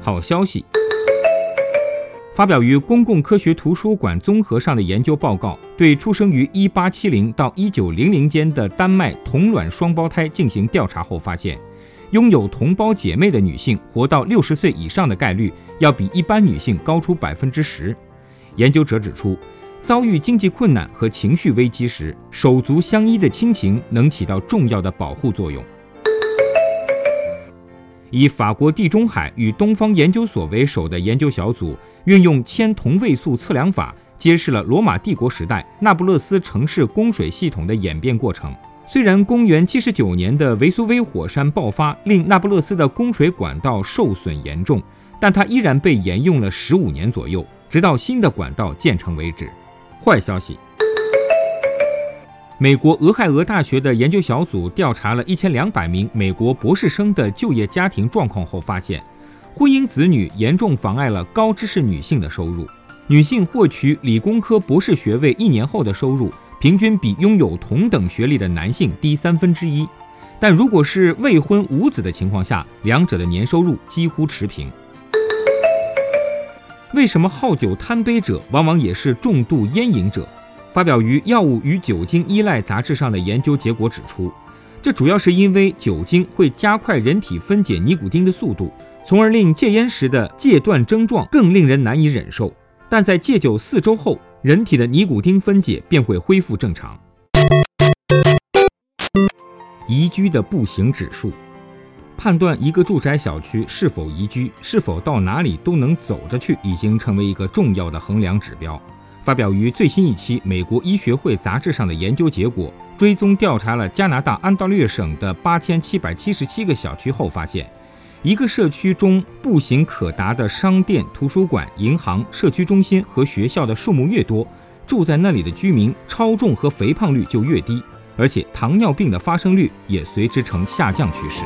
好消息。发表于《公共科学图书馆综合》上的研究报告，对出生于1870到1900间的丹麦同卵双胞胎进行调查后发现，拥有同胞姐妹的女性活到60岁以上的概率要比一般女性高出百分之十。研究者指出，遭遇经济困难和情绪危机时，手足相依的亲情能起到重要的保护作用。以法国地中海与东方研究所为首的研究小组，运用铅同位素测量法，揭示了罗马帝国时代那不勒斯城市供水系统的演变过程。虽然公元79年的维苏威火山爆发令那不勒斯的供水管道受损严重，但它依然被沿用了15年左右，直到新的管道建成为止。坏消息。美国俄亥俄大学的研究小组调查了一千两百名美国博士生的就业家庭状况后发现，婚姻子女严重妨碍了高知识女性的收入。女性获取理工科博士学位一年后的收入，平均比拥有同等学历的男性低三分之一。但如果是未婚无子的情况下，两者的年收入几乎持平。为什么好酒贪杯者往往也是重度烟瘾者？发表于《药物与酒精依赖》杂志上的研究结果指出，这主要是因为酒精会加快人体分解尼古丁的速度，从而令戒烟时的戒断症状更令人难以忍受。但在戒酒四周后，人体的尼古丁分解便会恢复正常。宜居的步行指数，判断一个住宅小区是否宜居，是否到哪里都能走着去，已经成为一个重要的衡量指标。发表于最新一期美国医学会杂志上的研究结果，追踪调查了加拿大安大略省的八千七百七十七个小区后发现，一个社区中步行可达的商店、图书馆、银行、社区中心和学校的数目越多，住在那里的居民超重和肥胖率就越低，而且糖尿病的发生率也随之呈下降趋势。